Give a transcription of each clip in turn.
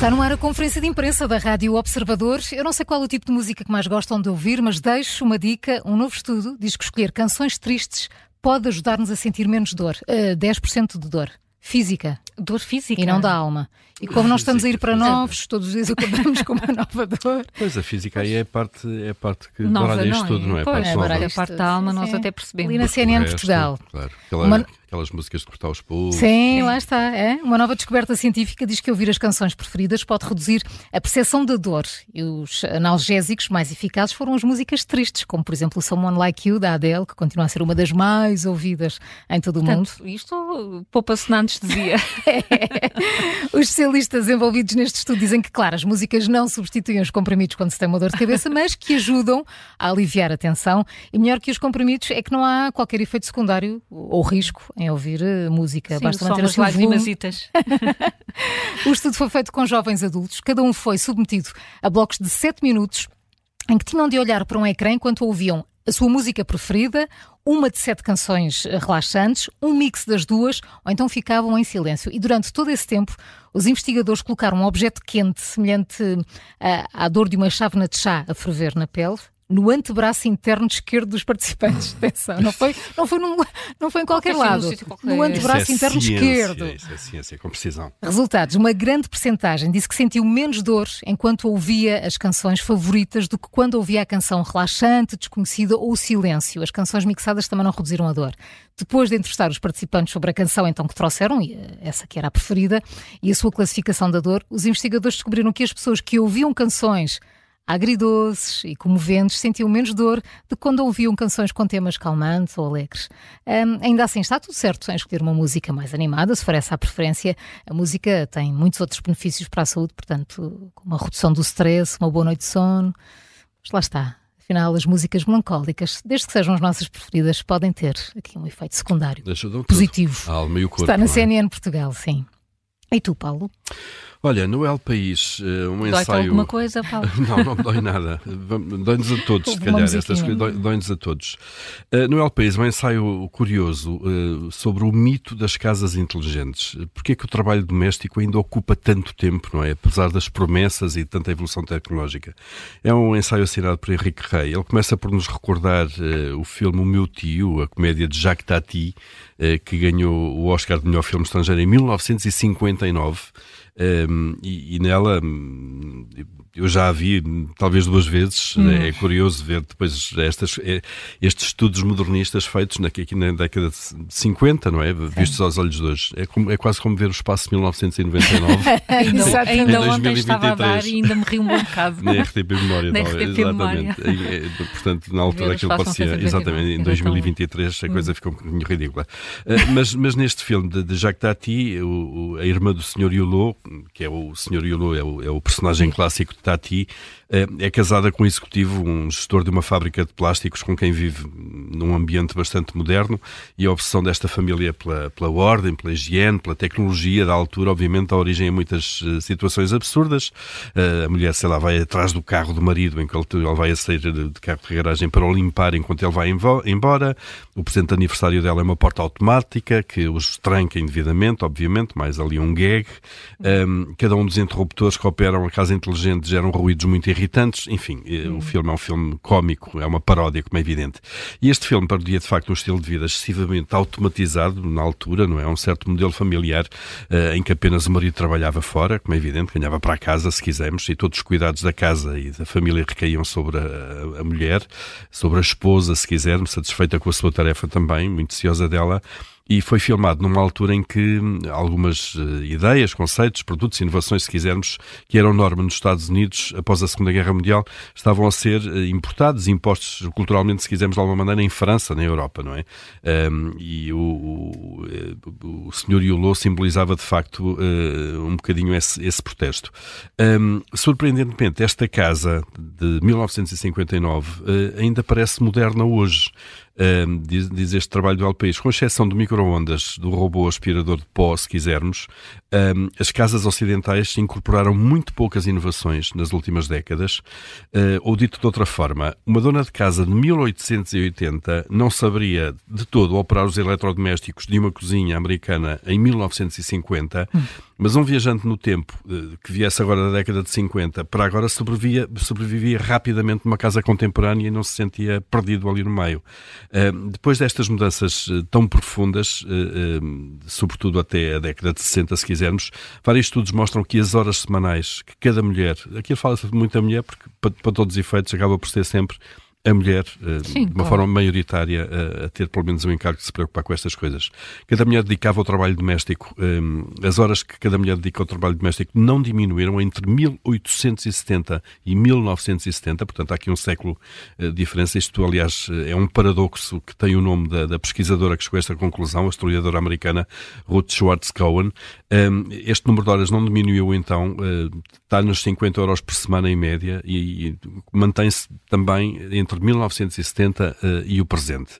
Está no ar a conferência de imprensa da Rádio Observador. Eu não sei qual é o tipo de música que mais gostam de ouvir, mas deixo uma dica. Um novo estudo diz que escolher canções tristes pode ajudar-nos a sentir menos dor. Uh, 10% de dor física. Dor física. E não da alma. E como nós estamos a ir para novos, todos os dias acordamos com uma nova dor. Pois a física aí é a parte, é a parte que Nova, baralha isto tudo, não é? Pois, é, baralha a parte da alma, nós até percebemos. Ali na CNN Portugal. Claro. Aquela, uma... Aquelas músicas de cortar os pulsos. Sim, lá está. É. Uma nova descoberta científica diz que ouvir as canções preferidas pode reduzir a percepção da dor. E os analgésicos mais eficazes foram as músicas tristes, como por exemplo Someone Like You, da Adele, que continua a ser uma das mais ouvidas em todo o mundo. isto poupa-se na anestesia. é. Os especialistas envolvidos neste estudo dizem que, claro, as músicas não substituem os comprimidos quando se tem uma dor de cabeça, mas que ajudam a aliviar a tensão. E melhor que os comprimidos é que não há qualquer efeito secundário ou risco em ouvir eh, música. Sim, Basta manter as lagrimasitas. o estudo foi feito com jovens adultos, cada um foi submetido a blocos de 7 minutos em que tinham de olhar para um ecrã enquanto ouviam a sua música preferida, uma de sete canções relaxantes, um mix das duas, ou então ficavam em silêncio. E durante todo esse tempo, os investigadores colocaram um objeto quente, semelhante à, à dor de uma chávena de chá a ferver na pele, no antebraço interno esquerdo dos participantes. Atenção, não foi, não foi, num, não foi em qualquer lado. No antebraço é interno ciência, esquerdo. Isso é ciência, com precisão. Resultados: uma grande percentagem disse que sentiu menos dor enquanto ouvia as canções favoritas do que quando ouvia a canção relaxante, desconhecida ou o silêncio. As canções mixadas também não reduziram a dor. Depois de entrevistar os participantes sobre a canção então que trouxeram, e eh, essa que era a preferida, e a sua classificação da dor, os investigadores descobriram que as pessoas que ouviam canções agridoces e comoventes, sentiam menos dor de quando ouviam canções com temas calmantes ou alegres. Um, ainda assim, está tudo certo em escolher uma música mais animada, se for essa a preferência. A música tem muitos outros benefícios para a saúde, portanto, como a redução do stress, uma boa noite de sono. Mas lá está. Afinal, as músicas melancólicas, desde que sejam as nossas preferidas, podem ter aqui um efeito secundário positivo. A alma e o corpo, está na é? CNN Portugal, sim. E tu, Paulo? Olha, no El País, eh, um dói ensaio. alguma coisa, Paulo? não, não dói nada. Dói-nos a todos, se calhar. Estas coisas dói-nos a todos. Uh, no El País, um ensaio curioso uh, sobre o mito das casas inteligentes. Porquê é que o trabalho doméstico ainda ocupa tanto tempo, não é? Apesar das promessas e tanta evolução tecnológica. É um ensaio assinado por Henrique Rey. Ele começa por nos recordar uh, o filme O Meu Tio, a comédia de Jacques Tati, que ganhou o Oscar de melhor filme estrangeiro em 1959. Um, e, e, nela hum, eu já a vi talvez duas vezes. Hum. É curioso ver depois estas, é, estes estudos modernistas feitos aqui na década de 50, não é? Vistos aos olhos de hoje. É, como, é quase como ver o espaço 1999. ainda ainda ontem estava a dar e ainda me ri um bocado. Na RTP Memória. Na RTP Memória. É, é, portanto, na altura aquilo parecia. Exatamente, em 2023 a coisa hum. ficou um bocadinho ridícula. Uh, mas, mas neste filme de, de Jacques Tati, o, o, a irmã do Sr. Yulot, que é o Sr. Yulot, é o, é o personagem clássico de Tati, é casada com um executivo, um gestor de uma fábrica de plásticos com quem vive num ambiente bastante moderno e a obsessão desta família pela, pela ordem, pela higiene, pela tecnologia da altura, obviamente, dá origem a muitas eh, situações absurdas. Eh, a mulher, sei lá, vai atrás do carro do marido enquanto ele vai a sair de carro de garagem para o limpar enquanto ele vai embora. O presente de aniversário dela é uma porta automática que os tranca indevidamente, obviamente, mais ali um gag. Um, cada um dos interruptores que operam a casa inteligente geram ruídos muito irritantes. Enfim, hum. o filme é um filme cómico, é uma paródia, como é evidente. E este filme parodia, de facto, um estilo de vida excessivamente automatizado na altura, não é? Um certo modelo familiar uh, em que apenas o marido trabalhava fora, como é evidente, ganhava para a casa, se quisermos, e todos os cuidados da casa e da família recaíam sobre a, a mulher, sobre a esposa, se quisermos, satisfeita com a sua tarefa também, muito ciosa dela e foi filmado numa altura em que algumas uh, ideias, conceitos, produtos, inovações, se quisermos, que eram norma nos Estados Unidos após a Segunda Guerra Mundial, estavam a ser uh, importados, impostos culturalmente, se quisermos, de alguma maneira, em França, na Europa, não é? Um, e o, o, eh, o senhor Yulot simbolizava, de facto, um bocadinho esse, esse protesto. Um, surpreendentemente, esta casa de 1959 ainda parece moderna hoje. Diz, diz, este trabalho do El País, com exceção do micro-ondas, do robô aspirador de pó, se quisermos, um, as casas ocidentais incorporaram muito poucas inovações nas últimas décadas, uh, ou dito de outra forma, uma dona de casa de 1880 não saberia de todo operar os eletrodomésticos de uma cozinha americana em 1950, hum. mas um viajante no tempo, uh, que viesse agora da década de 50, para agora sobrevivia rapidamente numa casa contemporânea e não se sentia perdido ali no meio. Depois destas mudanças tão profundas, sobretudo até a década de 60, se quiser, quisermos, vários estudos mostram que as horas semanais que cada mulher, aqui fala-se muito da mulher, porque para todos os efeitos acaba por ser sempre a mulher, eh, Sim, de uma claro. forma maioritária, a, a, ter pelo menos um encargo de se preocupar com estas coisas. Cada mulher dedicava ao trabalho doméstico, um, as horas que cada mulher dedica ao trabalho doméstico não diminuíram entre 1870 e 1970, portanto há aqui um século de diferença. Isto, aliás, é um paradoxo que tem o nome da, da pesquisadora que chegou a esta conclusão, a historiadora americana Ruth Schwartz Cohen. Um, este número de horas não diminuiu então, uh, está nos 50 euros por semana em média e, e mantém-se também entre entre 1970 uh, eh, e o presente.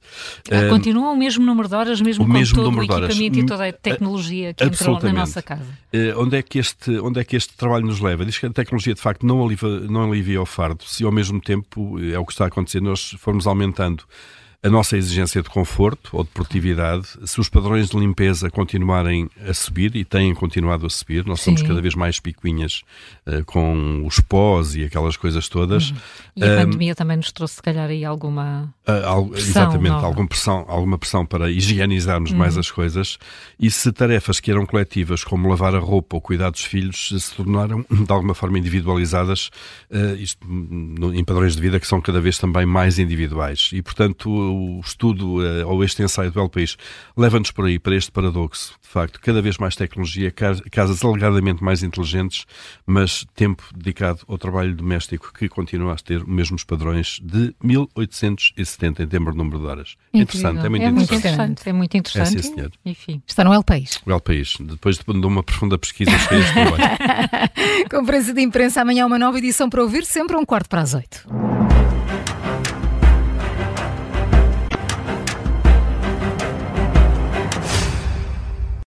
Ah, continua o mesmo número de horas, mesmo o com mesmo todo o equipamento e toda a tecnologia que entrou na nossa casa. Uh, onde, é que este, onde é que este trabalho nos leva? Diz que a tecnologia, de facto, não alivia, não alivia o fardo, se ao mesmo tempo, é o que está a acontecer, nós formos aumentando a nossa exigência de conforto ou de produtividade, se os padrões de limpeza continuarem a subir e têm continuado a subir, nós somos cada vez mais picuinhas uh, com os pós e aquelas coisas todas. Uhum. E a um, pandemia também nos trouxe, se calhar, aí alguma. Uh, al pressão exatamente, alguma pressão, alguma pressão para higienizarmos uhum. mais as coisas. E se tarefas que eram coletivas, como lavar a roupa ou cuidar dos filhos, se tornaram de alguma forma individualizadas, uh, isto, no, em padrões de vida que são cada vez também mais individuais. E, portanto, o estudo uh, ou este ensaio do El País leva-nos por aí, para este paradoxo. De facto, cada vez mais tecnologia, casas alegadamente mais inteligentes, mas tempo dedicado ao trabalho doméstico que continua a ter os mesmos padrões de 1870 em termos de número de horas. É interessante, é muito, é interessante. muito interessante. É muito interessante. É, sim, senhor. Enfim, está no El País. O El País. Depois de uma profunda pesquisa, cheguei a este Conferência de imprensa amanhã, uma nova edição para ouvir, sempre um quarto para as oito.